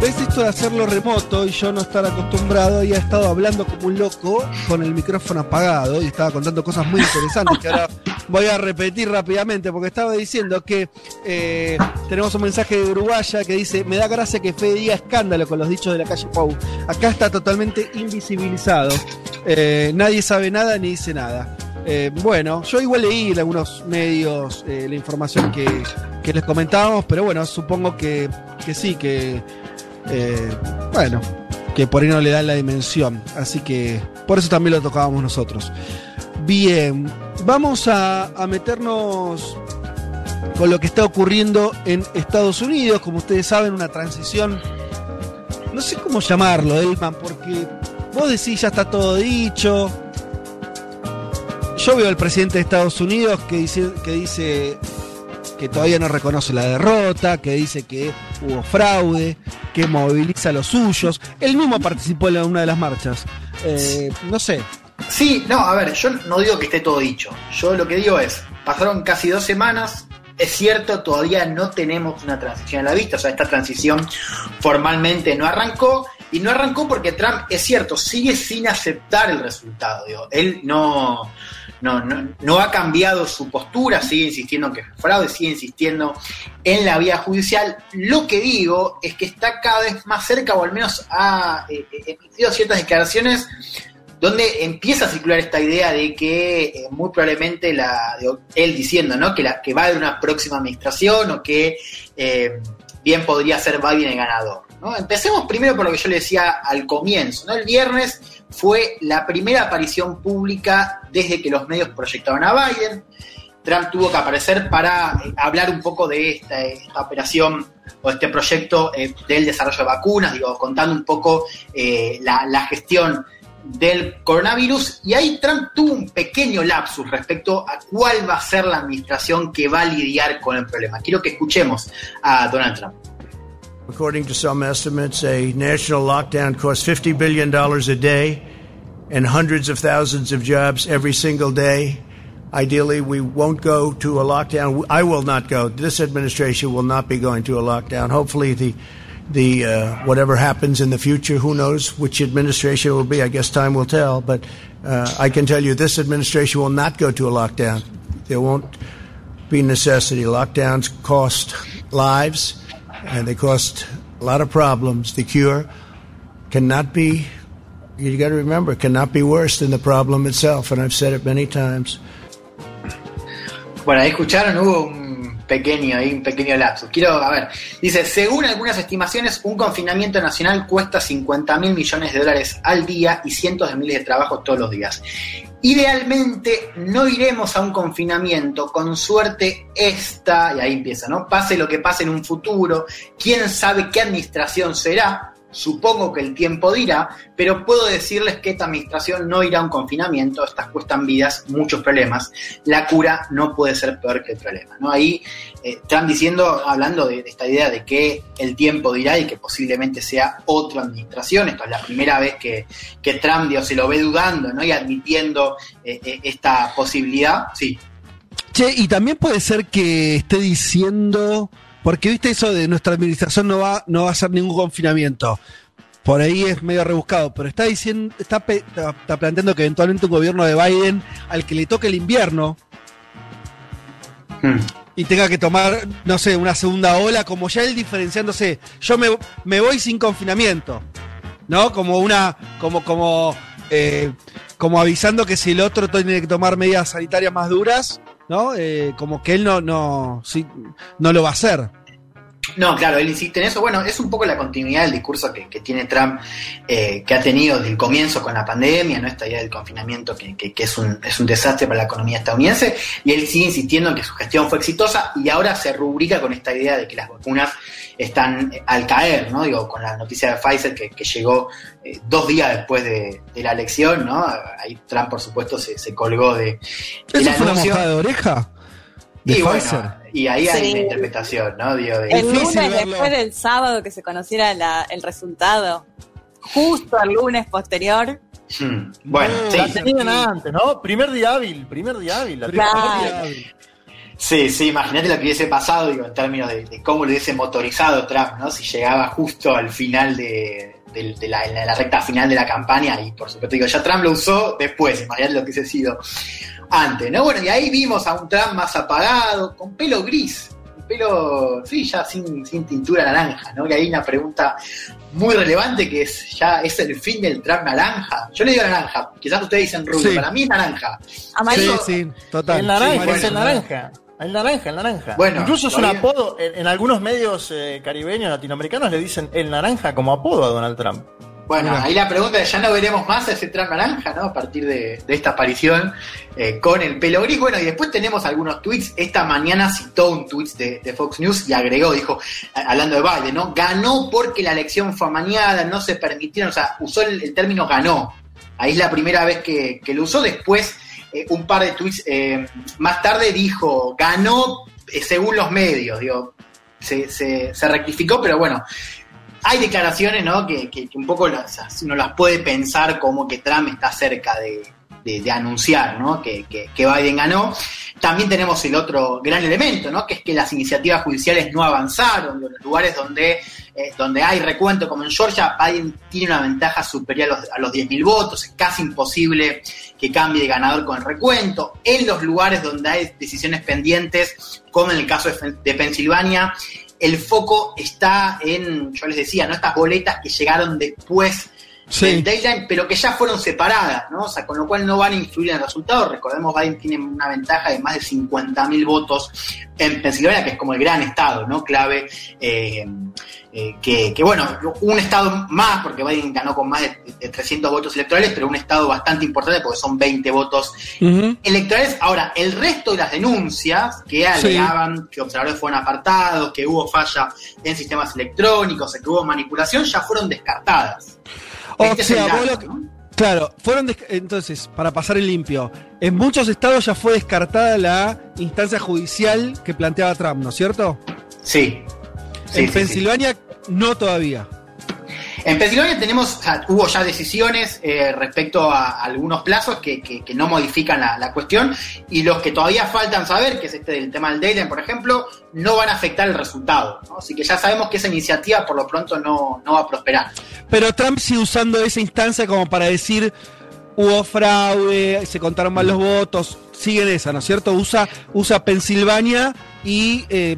¿Ves esto de hacerlo remoto y yo no estar acostumbrado y ha estado hablando como un loco con el micrófono apagado y estaba contando cosas muy interesantes que ahora voy a repetir rápidamente porque estaba diciendo que eh, tenemos un mensaje de Uruguaya que dice, me da gracia que Fede diga escándalo con los dichos de la calle Pau. Acá está totalmente invisibilizado. Eh, nadie sabe nada ni dice nada. Eh, bueno, yo igual leí en algunos medios la información que, que les comentábamos, pero bueno, supongo que que sí, que eh, bueno, que por ahí no le dan la dimensión. Así que por eso también lo tocábamos nosotros. Bien, vamos a, meternos con lo que está ocurriendo en Estados Unidos. Como ustedes saben, una transición, no sé cómo llamarlo, Elman, porque vos decís ya está todo dicho. Yo veo al presidente de Estados Unidos que dice, que dice que todavía no reconoce la derrota, que dice que hubo fraude, que moviliza a los suyos. Él mismo participó en una de las marchas. Eh, no sé. Sí, no, a ver, yo no digo que esté todo dicho. Yo lo que digo es, pasaron casi dos semanas. Es cierto, todavía no tenemos una transición a la vista, o sea, esta transición formalmente no arrancó, y no arrancó porque Trump, es cierto, sigue sin aceptar el resultado. Digo. Él no, no, no, no, ha cambiado su postura, sigue insistiendo en que es fraude, sigue insistiendo en la vía judicial. Lo que digo es que está cada vez más cerca, o al menos ha eh, eh, emitido ciertas declaraciones donde empieza a circular esta idea de que eh, muy probablemente la, él diciendo ¿no? que, la, que va a una próxima administración o que bien podría ser Biden el ganador. ¿No? Empecemos primero por lo que yo le decía al comienzo. El viernes fue la primera aparición pública desde que los medios proyectaban a Biden. Trump tuvo que aparecer para eh, hablar un poco de esta, operación o este proyecto eh, del desarrollo de vacunas, digo, contando un poco eh, la, gestión del coronavirus y ahí Trump tuvo un pequeño lapsus respecto a cuál va a ser la administración que va a lidiar con el problema. Quiero que escuchemos a Donald Trump. According to some estimates, a national lockdown costs $50 billion a day and hundreds of thousands of jobs every single day. Ideally, we won't go to a lockdown. I will not go. This administration will not be going to a lockdown. Hopefully, the the uh, whatever happens in the future, who knows which administration will be? I guess time will tell. But uh, I can tell you, this administration will not go to a lockdown. There won't be necessity. Lockdowns cost lives and they cost a lot of problems. The cure cannot be, you got to remember, cannot be worse than the problem itself, and I've said it many times. Bueno, ahí escucharon, hubo un pequeño, ahí un pequeño lapso. Quiero, a ver, dice, según algunas estimaciones, un confinamiento nacional cuesta 50 mil millones de dólares al día y cientos de miles de trabajos todos los días. Idealmente no iremos a un confinamiento, con suerte esta, y ahí empieza, ¿no? Pase lo que pase en un futuro, quién sabe qué administración será, Supongo que el tiempo dirá, pero puedo decirles que esta administración no irá a un confinamiento, estas cuestan vidas, muchos problemas. La cura no puede ser peor que el problema. ¿no? Ahí eh, Trump diciendo, hablando de, esta idea de que el tiempo dirá y que posiblemente sea otra administración. Esto es la primera vez que, que Trump se lo ve dudando ¿no? y admitiendo eh, eh, esta posibilidad. Sí. Che, y también puede ser que esté diciendo porque viste eso de nuestra administración no va, no va a hacer ningún confinamiento. Por ahí es medio rebuscado, pero está diciendo, está, está planteando que eventualmente un gobierno de Biden al que le toque el invierno hmm. y tenga que tomar, no sé, una segunda ola, como ya él diferenciándose, yo me, me voy sin confinamiento. ¿no? Como una, como, como, eh, como avisando que si el otro tiene que tomar medidas sanitarias más duras, ¿no? Eh, como que él no, no, sí, no lo va a hacer. No, claro, él insiste en eso. Bueno, es un poco la continuidad del discurso que, que tiene Trump, eh, que ha tenido desde el comienzo con la pandemia, ¿no? Esta idea del confinamiento que, que, que, es, un, es un desastre para la economía estadounidense, y él sigue insistiendo en que su gestión fue exitosa y ahora se rubrica con esta idea de que las vacunas están al caer, ¿no? Digo, con la noticia de Pfizer que, que llegó eh, dos días después de, de, la elección, ¿no? Ahí Trump, por supuesto, se, se colgó de. de ¿Eso fue una mojada de oreja? De y Pfizer. Bueno, y ahí hay una interpretación, ¿no? Digo, de... El lunes después del sábado que se conociera la, el resultado, justo el lunes posterior. Hmm. Bueno, eh, sí. La tenían antes, ¿no? Primer día hábil, primer día hábil. La claro. día hábil. Sí, sí, imagínate lo que hubiese pasado, digo, en términos de, de, cómo lo hubiese motorizado Trump, ¿no? Si llegaba justo al final de, de, de la, la, recta final de la campaña, y por supuesto, digo, ya Trump lo usó después, imagínate lo que hubiese sido antes, ¿no? Bueno, y ahí vimos a un Trump más apagado, con pelo gris, pelo, sí, ya sin, sin tintura naranja, ¿no? Y hay una pregunta muy relevante que es, ya es el fin del Trump naranja. Yo le digo naranja, quizás ustedes dicen rubio, sí. para mí es naranja. Amarillo. Sí, sí, total. El naranja, sí, es el naranja. El naranja, el naranja. Bueno, Incluso es un apodo, en, en, algunos medios eh, caribeños, latinoamericanos, le dicen el naranja como apodo a Donald Trump. Bueno, ahí la pregunta es, ya no veremos más a ese Trump naranja, ¿no? A partir de, de esta aparición eh, con el pelo gris. Bueno, y después tenemos algunos tweets. Esta mañana citó un tweet de, de, Fox News y agregó, dijo, hablando de Biden, ¿no? Ganó porque la elección fue amañada, no se permitieron, o sea, usó el, el término ganó. Ahí es la primera vez que, que lo usó. Después, eh, un par de tweets eh, más tarde dijo, ganó eh, según los medios, digo, se, se, se rectificó, pero bueno, hay declaraciones, ¿no? Que, un poco las, uno las puede pensar como que Trump está cerca de, anunciar, ¿no? Que, que, Biden ganó. También tenemos el otro gran elemento, ¿no? Que es que las iniciativas judiciales no avanzaron, en los lugares donde, eh, donde hay recuento, como en Georgia, Biden tiene una ventaja superior a los, a los 10.000 votos, es casi imposible que cambie de ganador con el recuento. En los lugares donde hay decisiones pendientes, como en el caso de Pensilvania, el foco está en, yo les decía, ¿no? Estas boletas que llegaron después sí. pero que ya fueron separadas, ¿no? O sea, con lo cual no van a influir en el resultado. Recordemos, Biden tiene una ventaja de más de 50.000 votos en Pensilvania, que es como el gran estado, ¿no? Clave. Eh, eh, que, que, bueno, un estado más, porque Biden ganó con más de, de, 300 votos electorales, pero un estado bastante importante porque son 20 votos uh -huh. electorales. Ahora, el resto de las denuncias que alegaban sí. que observadores fueron apartados, que hubo falla en sistemas electrónicos, que hubo manipulación, ya fueron descartadas. O este sea, dato, lo que, ¿no? Claro, fueron entonces, para pasar el limpio, en muchos estados ya fue descartada la instancia judicial que planteaba Trump, ¿no es cierto? Sí, Sí, en sí, Pensilvania sí. no todavía. En Pensilvania tenemos, hubo ya decisiones eh, respecto a algunos plazos que, que, que no modifican la, la, cuestión y los que todavía faltan saber, que es este del tema del deadline, por ejemplo, no van a afectar el resultado. ¿no? Así que ya sabemos que esa iniciativa por lo pronto no, no va a prosperar. Pero Trump sigue usando esa instancia como para decir hubo fraude, se contaron mal los votos, sigue en esa, ¿no es cierto? Usa, usa Pensilvania y eh,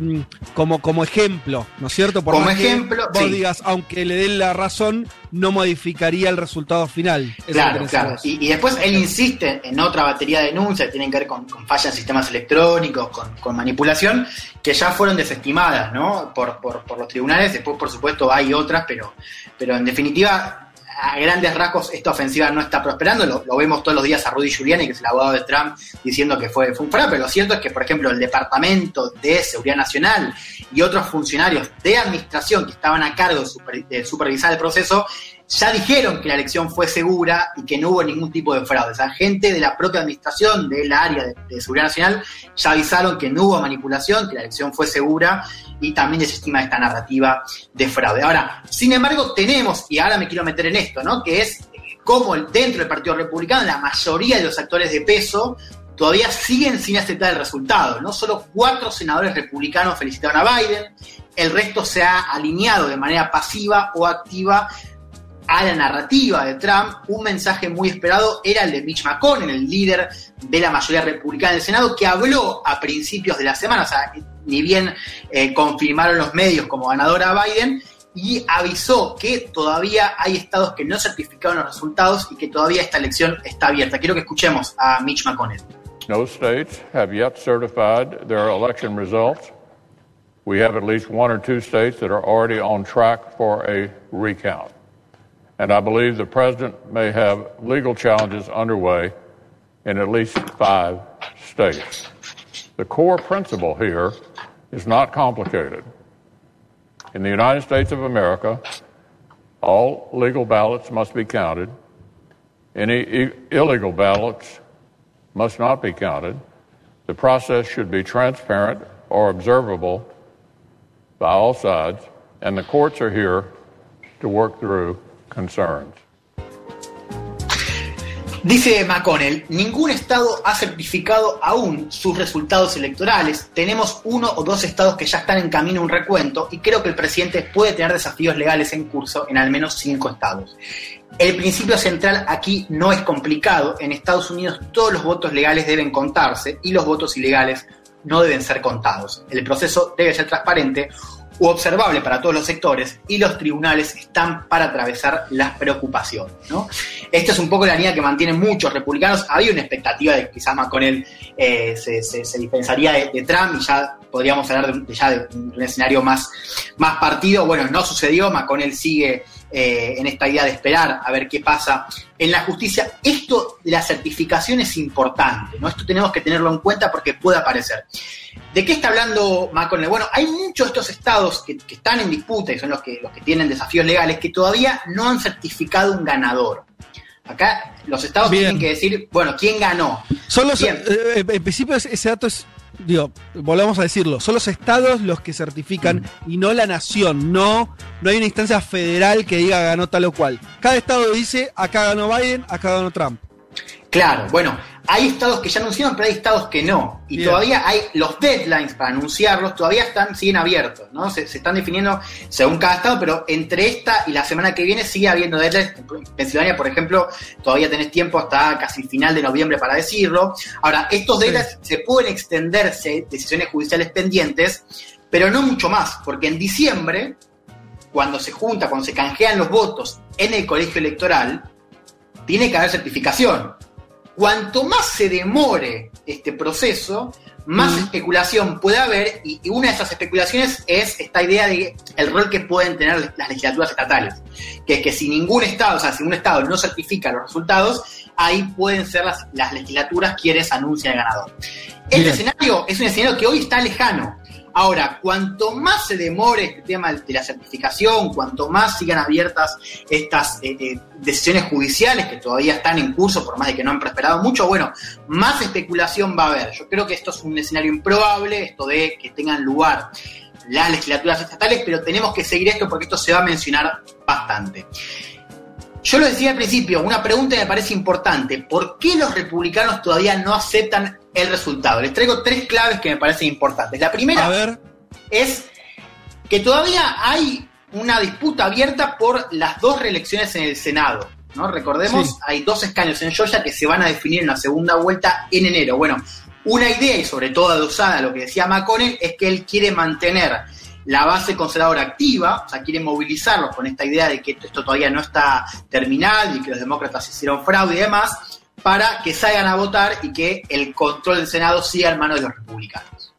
como, como ejemplo, ¿no es cierto? Por como ejemplo, vos sí. digas, aunque le den la razón, no modificaría el resultado final. Claro, claro. Y, y, después él insiste en otra batería de denuncias que tienen que ver con, con fallas en sistemas electrónicos, con, con, manipulación, que ya fueron desestimadas, ¿no? Por, por, por los tribunales. Después, por supuesto, hay otras, pero, pero en definitiva a grandes rasgos esta ofensiva no está prosperando, lo, vemos todos los días a Rudy Giuliani, que es el abogado de Trump, diciendo que fue, un fraude, pero lo cierto es que, por ejemplo, el Departamento de Seguridad Nacional y otros funcionarios de administración que estaban a cargo de supervisar el proceso, ya dijeron que la elección fue segura y que no hubo ningún tipo de fraude. O sea, gente de la propia administración del área de, de, seguridad nacional ya avisaron que no hubo manipulación, que la elección fue segura y también desestima esta narrativa de fraude. Ahora, sin embargo, tenemos, y ahora me quiero meter en esto, ¿no? Que es como dentro del Partido Republicano la mayoría de los actores de peso todavía siguen sin aceptar el resultado. No solo cuatro senadores republicanos felicitaron a Biden, el resto se ha alineado de manera pasiva o activa a la narrativa de Trump, un mensaje muy esperado era el de Mitch McConnell, el líder de la mayoría republicana del Senado, que habló a principios de la semana, o sea, ni bien eh, confirmaron los medios como ganadora a Biden, y avisó que todavía hay estados que no certificaron los resultados y que todavía esta elección está abierta. Quiero que escuchemos a Mitch McConnell. No states have yet certified their election results. We have at least one or two states that are already on track for a recount. And I believe the president may have legal challenges underway in at least five states. The core principle here is not complicated. In the United States of America, all legal ballots must be counted. Any illegal ballots must not be counted. The process should be transparent or observable by all sides, and the courts are here to work through concerns. Dice McConnell, ningún estado ha certificado aún sus resultados electorales. Tenemos uno o dos estados que ya están en camino a un recuento y creo que el presidente puede tener desafíos legales en curso en al menos cinco estados. El principio central aquí no es complicado. En Estados Unidos todos los votos legales deben contarse y los votos ilegales no deben ser contados. El proceso debe ser transparente u observable para todos los sectores y los tribunales están para atravesar las preocupaciones. ¿no? Esta es un poco la línea que mantienen muchos republicanos. Había una expectativa de que quizás McConnell eh, se, se, dispensaría de, de, Trump y ya podríamos hablar de, ya de un escenario más, más partido. Bueno, no sucedió. McConnell sigue eh, en esta idea de esperar a ver qué pasa en la justicia. Esto de la certificación es importante, ¿no? Esto tenemos que tenerlo en cuenta porque puede aparecer. ¿De qué está hablando McConnell? Bueno, hay muchos de estos estados que, que, están en disputa y son los que, los que tienen desafíos legales que todavía no han certificado un ganador. Acá los estados Bien. tienen que decir, bueno, ¿quién ganó? Son los, eh, en principio ese dato es digo, volvamos a decirlo, son los estados los que certifican mm. y no la nación, no, no hay una instancia federal que diga ganó tal o cual. Cada estado dice, acá ganó Biden, acá ganó Trump. Claro, bueno, hay estados que ya anunciaron, pero hay estados que no. Y Bien. todavía hay los deadlines para anunciarlos, todavía están, siguen abiertos, ¿no? Se, se, están definiendo según cada estado, pero entre esta y la semana que viene sigue habiendo deadlines. En Pensilvania, por ejemplo, todavía tenés tiempo hasta casi final de noviembre para decirlo. Ahora, estos deadlines sí. se pueden extenderse, decisiones judiciales pendientes, pero no mucho más, porque en diciembre, cuando se junta, cuando se canjean los votos en el colegio electoral, tiene que haber certificación cuanto más se demore este proceso, más mm. especulación puede haber, y, una de esas especulaciones es esta idea de el rol que pueden tener las legislaturas estatales, que es que si ningún estado, o sea, si un estado no certifica los resultados, ahí pueden ser las, las legislaturas quienes anuncian el ganador. Este Bien. escenario es un escenario que hoy está lejano, Ahora, cuanto más se demore este tema de la certificación, cuanto más sigan abiertas estas eh, eh, decisiones judiciales que todavía están en curso, por más de que no han prosperado mucho, bueno, más especulación va a haber. Yo creo que esto es un escenario improbable, esto de que tengan lugar las legislaturas estatales, pero tenemos que seguir esto porque esto se va a mencionar bastante. Yo lo decía al principio, una pregunta que me parece importante. ¿Por qué los republicanos todavía no aceptan el resultado? Les traigo tres claves que me parecen importantes. La primera ver. es que todavía hay una disputa abierta por las dos reelecciones en el Senado. ¿no? Recordemos, sí. hay dos escaños en Georgia que se van a definir en la segunda vuelta en enero. Bueno, una idea, y sobre todo adosada a lo que decía McConnell, es que él quiere mantener la base conservadora activa, o sea, quiere movilizarlos con esta idea de que esto todavía no está terminado y que los demócratas hicieron fraude y demás, para que salgan a votar y que el control del Senado siga en manos de los republicanos.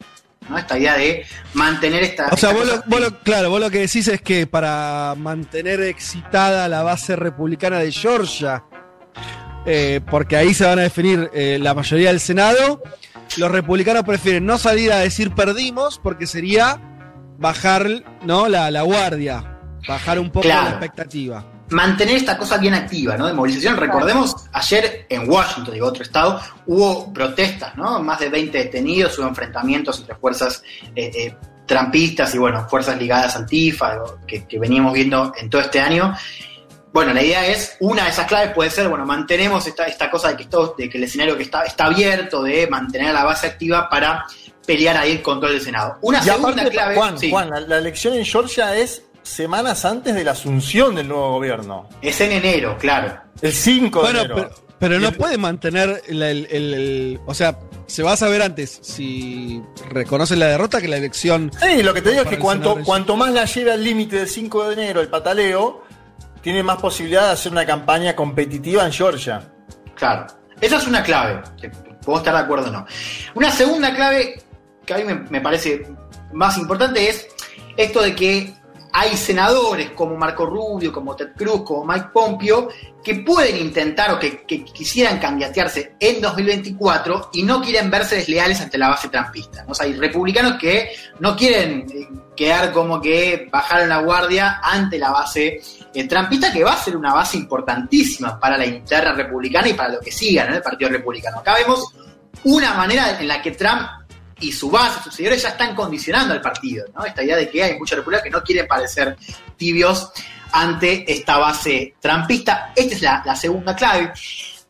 ¿no? Esta idea de mantener esta. O sea, esta vos lo, vos lo, claro, vos lo que decís es que para mantener excitada la base republicana de Georgia, eh, porque ahí se van a definir eh, la mayoría del Senado, los republicanos prefieren no salir a decir perdimos, porque sería bajar ¿no? la, la guardia, bajar un poco Claro. la expectativa. mantener esta cosa bien activa, ¿no? De movilización. Recordemos, ayer en Washington, digo, otro estado, hubo protestas, ¿no? Más de 20 detenidos, hubo enfrentamientos entre fuerzas eh, eh, trampistas y, bueno, fuerzas ligadas al TIFA, que, que veníamos viendo en todo este año. Bueno, la idea es, una de esas claves puede ser, bueno, mantenemos esta, esta cosa de que, esto, de que el escenario que está, está abierto, de mantener la base activa para pelear ahí el control del Senado. Una Y segunda aparte, clave... Juan, sí, Juan, la, la elección en Georgia es semanas antes de la asunción del nuevo gobierno. es en enero, claro. El 5 de Bueno, enero. pero, pero no el- puede mantener el, el- el- el- O sea, se va a saber antes si reconocen la derrota que la elección. Sí, lo que te digo es que cuanto, cuanto más la lleve al límite del 5 de enero el pataleo, tiene más posibilidad de hacer una campaña competitiva en Georgia. Claro. Esa es una clave. Puedo estar de acuerdo o no. Una segunda clave que a mí me, parece más importante es esto de que hay senadores como Marco Rubio, como Ted Cruz, como Mike Pompeo, que pueden intentar o que, quisieran candidatearse en 2024 y no quieren verse desleales ante la base trampista. hay republicanos que no quieren eh, quedar como que bajaron la guardia ante la base eh, trampista, que va a ser una base importantísima para la interna republicana y para lo que siga en el Partido Republicano. Acá vemos una manera en la que Trump y su base, sus seguidores ya están condicionando al partido, ¿no? Esta idea de que hay muchos republicanos que no quieren parecer tibios ante esta base trampista. Esta es la, la segunda clave.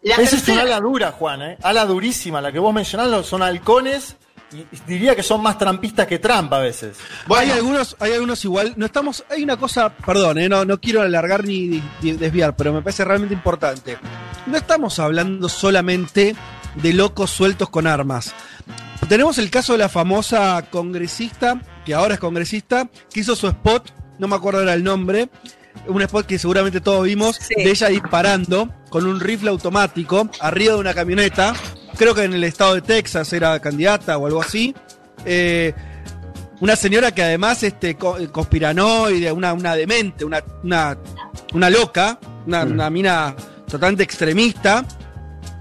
La Esa es una ala dura, Juan, ¿eh? Ala durísima. La que vos mencionás son halcones y diría que son más trampistas que Trump a veces. Bueno, hay algunos, hay algunos igual. No estamos. Hay una cosa, perdón, eh, no, no quiero alargar ni desviar, pero me parece realmente importante. No estamos hablando solamente de locos sueltos con armas. Tenemos el caso de la famosa congresista, que ahora es congresista, que hizo su spot, no me acuerdo era el nombre, un spot que seguramente todos vimos, Sí. de ella disparando con un rifle automático arriba de una camioneta. Creo que en el estado de Texas era candidata o algo así. Eh, una señora que además este co- conspiranoide, una, una demente, una, una, una loca, una, una mina totalmente extremista.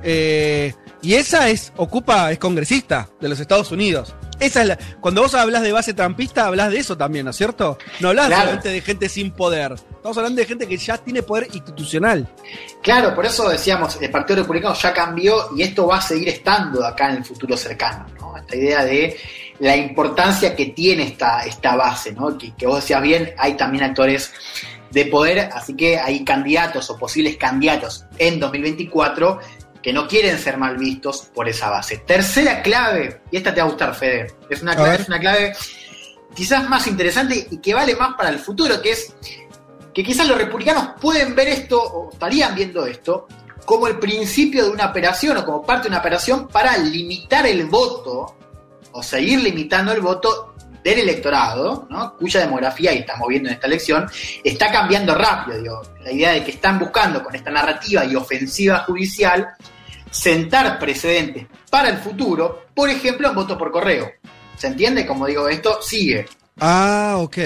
eh, y esa es, ocupa, es congresista de los Estados Unidos. Esa es la, cuando vos hablas de base trampista, hablas de eso también, ¿no es cierto? No hablas Claro. solamente de gente sin poder. Estamos hablando de gente que ya tiene poder institucional. Claro, por eso decíamos, el Partido Republicano ya cambió y esto va a seguir estando acá en el futuro cercano, ¿no? Esta idea de la importancia que tiene esta, esta base, ¿no? Que, que vos decías bien, hay también actores de poder, así que hay candidatos o posibles candidatos en 2024 que no quieren ser mal vistos por esa base. Tercera clave, y esta te va a gustar, Fede, es una clave, es una clave quizás más interesante y que vale más para el futuro, que es que quizás los republicanos pueden ver esto, o estarían viendo esto, como el principio de una operación o como parte de una operación para limitar el voto o seguir limitando el voto del electorado, ¿no? cuya demografía, y estamos viendo en esta elección, está cambiando rápido. Digo, la idea de que están buscando con esta narrativa y ofensiva judicial sentar precedentes para el futuro, por ejemplo, en voto por correo. ¿Se entiende? Como digo, esto sigue. Ah, ok.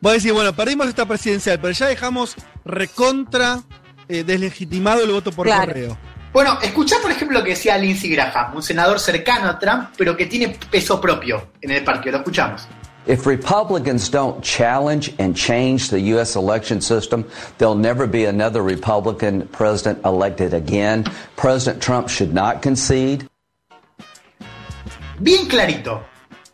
Voy a decir, bueno, perdimos esta presidencial, pero ya dejamos recontra eh, deslegitimado el voto por Claro. correo. Bueno, escuchá por ejemplo lo que decía Lindsey Graham, un senador cercano a Trump, pero que tiene peso propio en el partido. Lo escuchamos. If Republicans don't challenge and change the U.S. election system, there'll never be another Republican president elected again. President Trump should not concede. Bien clarito.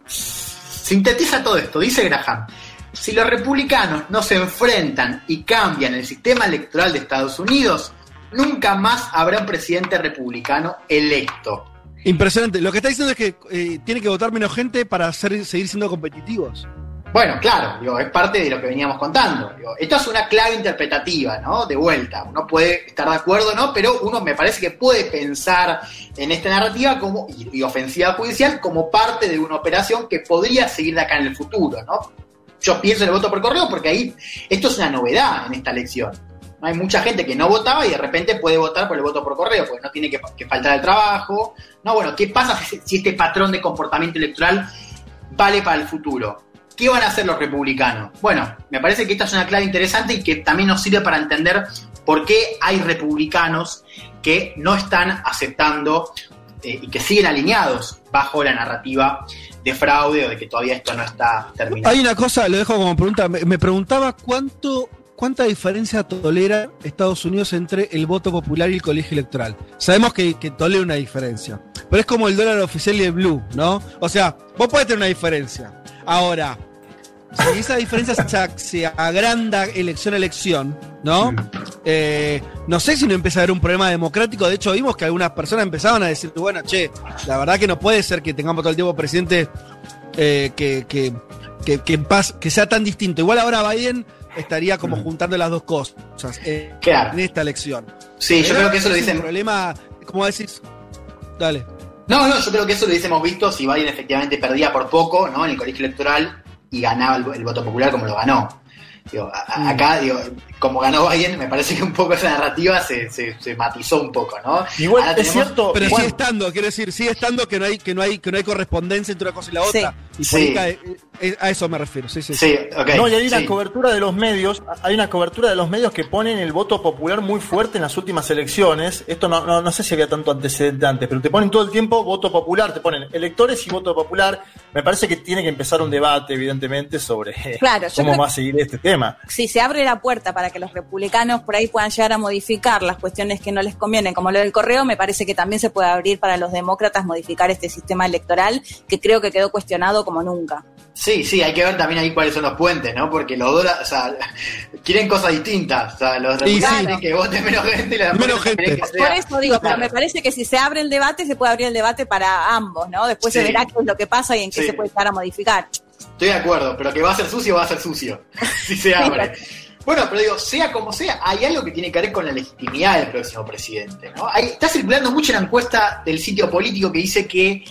Sintetiza todo esto, dice Graham. Si los republicanos no se enfrentan y cambian el sistema electoral de Estados Unidos, nunca más habrá un presidente republicano electo. Impresionante. Lo que está diciendo es que eh, tiene que votar menos gente para ser- seguir siendo competitivos. Bueno, claro, es parte de lo que veníamos contando. Digo, esto es una clave interpretativa, ¿no? De vuelta. Uno puede estar de acuerdo, ¿no? Pero uno me parece que puede pensar en esta narrativa como, y, y ofensiva judicial como parte de una operación que podría seguir de acá en el futuro, ¿no? Yo pienso en el voto por correo porque ahí esto es una novedad en esta elección. Hay mucha gente que no votaba y de repente puede votar por el voto por correo, porque no tiene que, faltar el trabajo. No, bueno, ¿qué pasa si, este patrón de comportamiento electoral vale para el futuro? ¿Qué van a hacer los republicanos? Bueno, me parece que esta es una clave interesante y que también nos sirve para entender por qué hay republicanos que no están aceptando eh, y que siguen alineados bajo la narrativa de fraude o de que todavía esto no está terminado. Hay una cosa, lo dejo como pregunta. Me preguntaba cuánto, cuánta diferencia tolera Estados Unidos entre el voto popular y el colegio electoral. Sabemos que, que tolera una diferencia, pero es como el dólar oficial y el blue, ¿no? O sea, vos podés tener una diferencia. Ahora, si esa diferencia se, se agranda elección a elección, ¿no? Eh, no sé si no empieza a haber un problema democrático. De hecho, vimos que algunas personas empezaban a decir, bueno, che, la verdad que no puede ser que tengamos todo el tiempo presidente eh, que, que, que, que en paz- que sea tan distinto. Igual ahora Biden estaría como juntando las dos cosas eh, Claro. en esta elección. Sí, yo creo que eso lo dicen. problema, como decís, dale. No, no, yo creo que eso lo hubiésemos visto si Biden efectivamente perdía por poco, ¿no? En el colegio electoral y ganaba el, el voto popular como lo ganó. Digo, a- a- acá, digo, como ganó Biden, me parece que un poco esa narrativa se, se, se matizó un poco, ¿no? Igual Ahora es tenemos- cierto, Pero Juan, sigue estando, quiero decir, sigue estando que no hay, que no hay, que no hay correspondencia entre una cosa y la otra. Y Sí. cae- eh, a eso me refiero, sí, sí. Sí. No, y hay una sí. cobertura de los medios, hay una cobertura de los medios que ponen el voto popular muy fuerte en las últimas elecciones. Esto no, no, no sé si había tanto antecedente antes, pero te ponen todo el tiempo voto popular, te ponen electores y voto popular. Me parece que tiene que empezar un debate, evidentemente, sobre Claro, cómo va a seguir este tema. Si se abre la puerta para que los republicanos por ahí puedan llegar a modificar las cuestiones que no les convienen, como lo del correo, me parece que también se puede abrir para los demócratas modificar este sistema electoral que creo que quedó cuestionado como nunca. Sí, sí, hay que ver también ahí cuáles son los puentes, ¿no? Porque los dos, o sea, quieren cosas distintas. O sea, los Y republicanos sí. quieren que vote menos gente y los Menos demócratas quieren gente. que Por eso digo, pero me parece que si se abre el debate, se puede abrir el debate para ambos, ¿no? Después se Sí. verá qué es lo que pasa y en qué Sí. se puede estar a modificar. Estoy de acuerdo, pero que va a ser sucio, va a ser sucio. si se abre. Bueno, pero digo, sea como sea, hay algo que tiene que ver con la legitimidad del próximo presidente. ¿no? Hay- está circulando mucho la encuesta del sitio político que dice que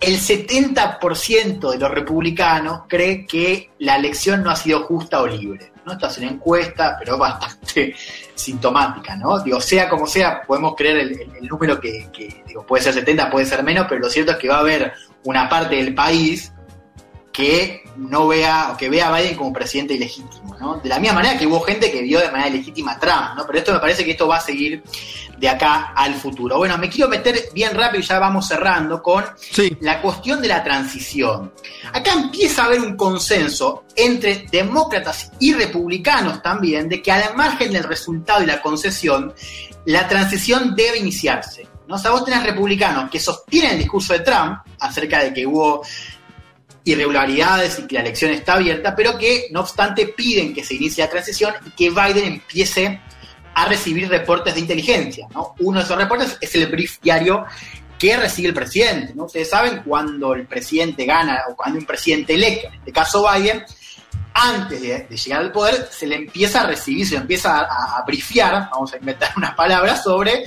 el 70% de los republicanos cree que la elección no ha sido justa o libre. No está en encuesta, pero es bastante sintomática, ¿no? Digo, sea como sea, podemos creer el número que, que, digo, puede ser 70, puede ser menos, pero lo cierto es que va a haber una parte del país que no vea o que vea a Biden como presidente ilegítimo, ¿no? De la misma manera que hubo gente que vio de manera ilegítima a Trump, ¿no? Pero esto me parece que esto va a seguir de acá al futuro. Bueno, me quiero meter bien rápido y ya vamos cerrando con Sí. la cuestión de la transición. Acá empieza a haber un consenso entre demócratas y republicanos también de que al margen del resultado y la concesión, la transición debe iniciarse. ¿no? O sea, vos tenés republicanos que sostienen el discurso de Trump acerca de que hubo irregularidades y que la elección está abierta, pero que no obstante piden que se inicie la transición y que Biden empiece a recibir reportes de inteligencia. ¿no? Uno de esos reportes es el brief diario que recibe el presidente. ¿no? Ustedes saben cuando el presidente gana o cuando un presidente electo, en este caso Biden, antes de, llegar al poder, se le empieza a recibir, se le empieza a, a vamos a inventar unas palabras, sobre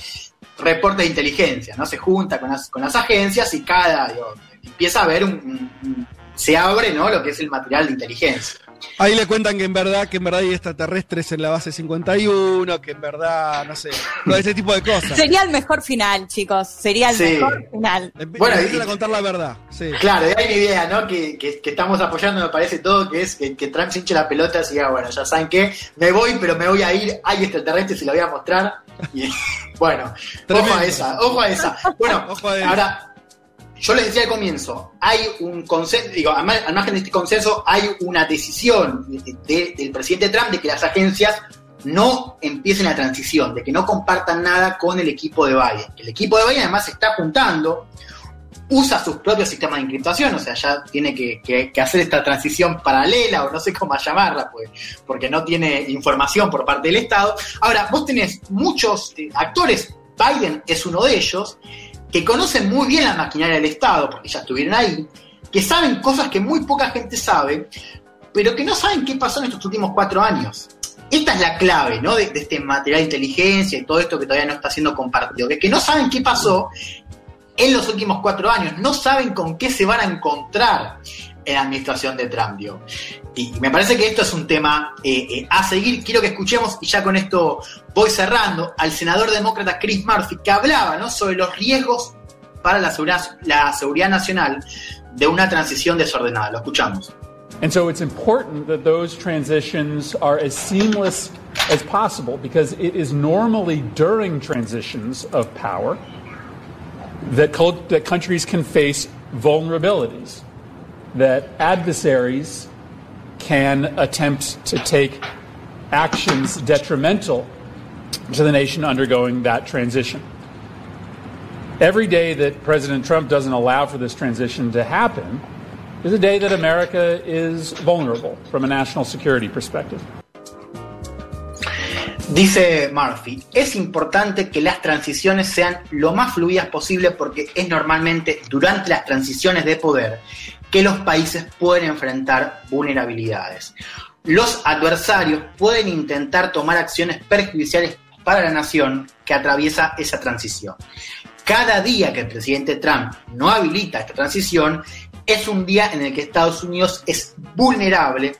reportes de inteligencia, ¿no? Se junta con las, agencias y cada, digo, empieza a un- un- se abre, ¿no? Lo que es el material de inteligencia. Ahí le cuentan que en verdad, que en verdad hay extraterrestres en la base 51, que en verdad, no sé, todo ese tipo de cosas. Sería el mejor final, chicos. Sería el Sí. mejor final. Empe- Bueno, empiezan y- a contar la verdad. Sí. Claro, y hay una idea, ¿no? Que, que- que estamos apoyando, me parece todo, que es que, que Trump se hinche la pelota y diga, bueno, ya saben qué, me voy, pero me voy a ir, hay extraterrestres y lo voy a mostrar. Y bueno, ojo a esa, ojo a esa. Bueno, Ojo a esa. ahora, yo les decía al comienzo, hay un consenso, digo, al mar- al margen de este consenso, hay una decisión de- de- del presidente Trump de que las agencias no empiecen la transición, de que no compartan nada con el equipo de Biden. El equipo de Biden además está juntando, usa sus propios sistemas de encriptación, o sea, ya tiene que, que- que hacer esta transición paralela, o no sé cómo llamarla, pues, porque no tiene información por parte del Estado. Ahora, vos tenés muchos eh, actores, Biden es uno de ellos, que conocen muy bien la maquinaria del Estado, porque ya estuvieron ahí, que saben cosas que muy poca gente sabe, pero que no saben qué pasó en estos últimos cuatro años. Esta es la clave, ¿no? De, este material de inteligencia y todo esto que todavía no está siendo compartido, que, que no saben qué pasó en los últimos cuatro años, no saben con qué se van a encontrar en la administración de Trump. digo. Y me parece que esto es un tema eh, eh, a seguir. Quiero que escuchemos, y ya con esto voy cerrando, al senador demócrata Chris Murphy, que hablaba ¿no? sobre los riesgos para la seguridad, la seguridad nacional de una transición desordenada. Lo escuchamos. And so it's important that those transitions are as seamless as possible because it is normally during transitions of power that, that countries can face vulnerabilities, that adversaries can attempt to take actions detrimental to the nation undergoing that transition. Every day that President Trump doesn't allow for this transition to happen is a day that America is vulnerable from a national security perspective. Dice Murphy, es importante que las transiciones sean lo más fluidas posible porque es normalmente durante las transiciones de poder que los países pueden enfrentar vulnerabilidades. Los adversarios pueden intentar tomar acciones perjudiciales para la nación que atraviesa esa transición. cada día que el presidente Trump no habilita esta transición es un día en el que Estados Unidos es vulnerable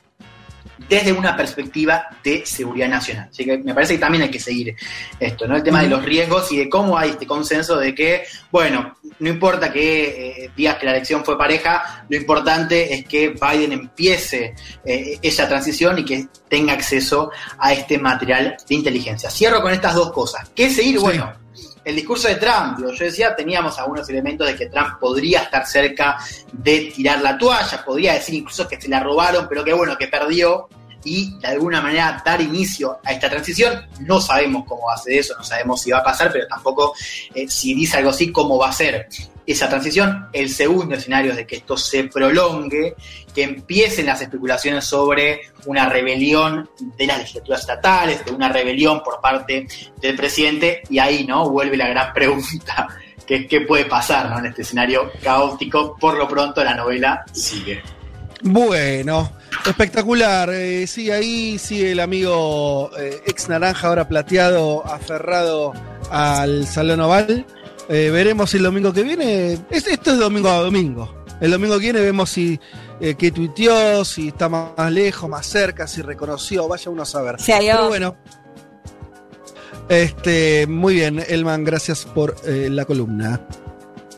desde una perspectiva de seguridad nacional. Así que me parece que también hay que seguir esto, ¿no? El tema de los riesgos y de cómo hay este consenso de que, bueno, no importa que eh, digas que la elección fue pareja, lo importante es que Biden empiece eh, esa transición y que tenga acceso a este material de inteligencia. Cierro con estas dos cosas. ¿Qué seguir? Bueno, el discurso de Trump, yo decía, teníamos algunos elementos de que Trump podría estar cerca de tirar la toalla, podría decir incluso que se la robaron, pero que bueno, que perdió y de alguna manera dar inicio a esta transición. No sabemos cómo va a ser eso, no sabemos si va a pasar, pero tampoco eh, si dice algo así, cómo va a ser esa transición. El segundo escenario es de que esto se prolongue, que empiecen las especulaciones sobre una rebelión de las legislaturas estatales, de una rebelión por parte del presidente, y ahí no vuelve la gran pregunta. que es qué puede pasar en este escenario caótico? Por lo pronto la novela sigue. Bueno, espectacular. Eh, sí, ahí sigue el amigo eh, ex naranja, ahora plateado, aferrado al Salón Oval. Eh, veremos el domingo que viene. Es, esto es domingo a domingo. El domingo que viene vemos si eh, qué tuiteó, si está más, lejos, más cerca, si reconoció, vaya uno a saber. Pero bueno. Este, muy bien, Elman, gracias por eh, la columna.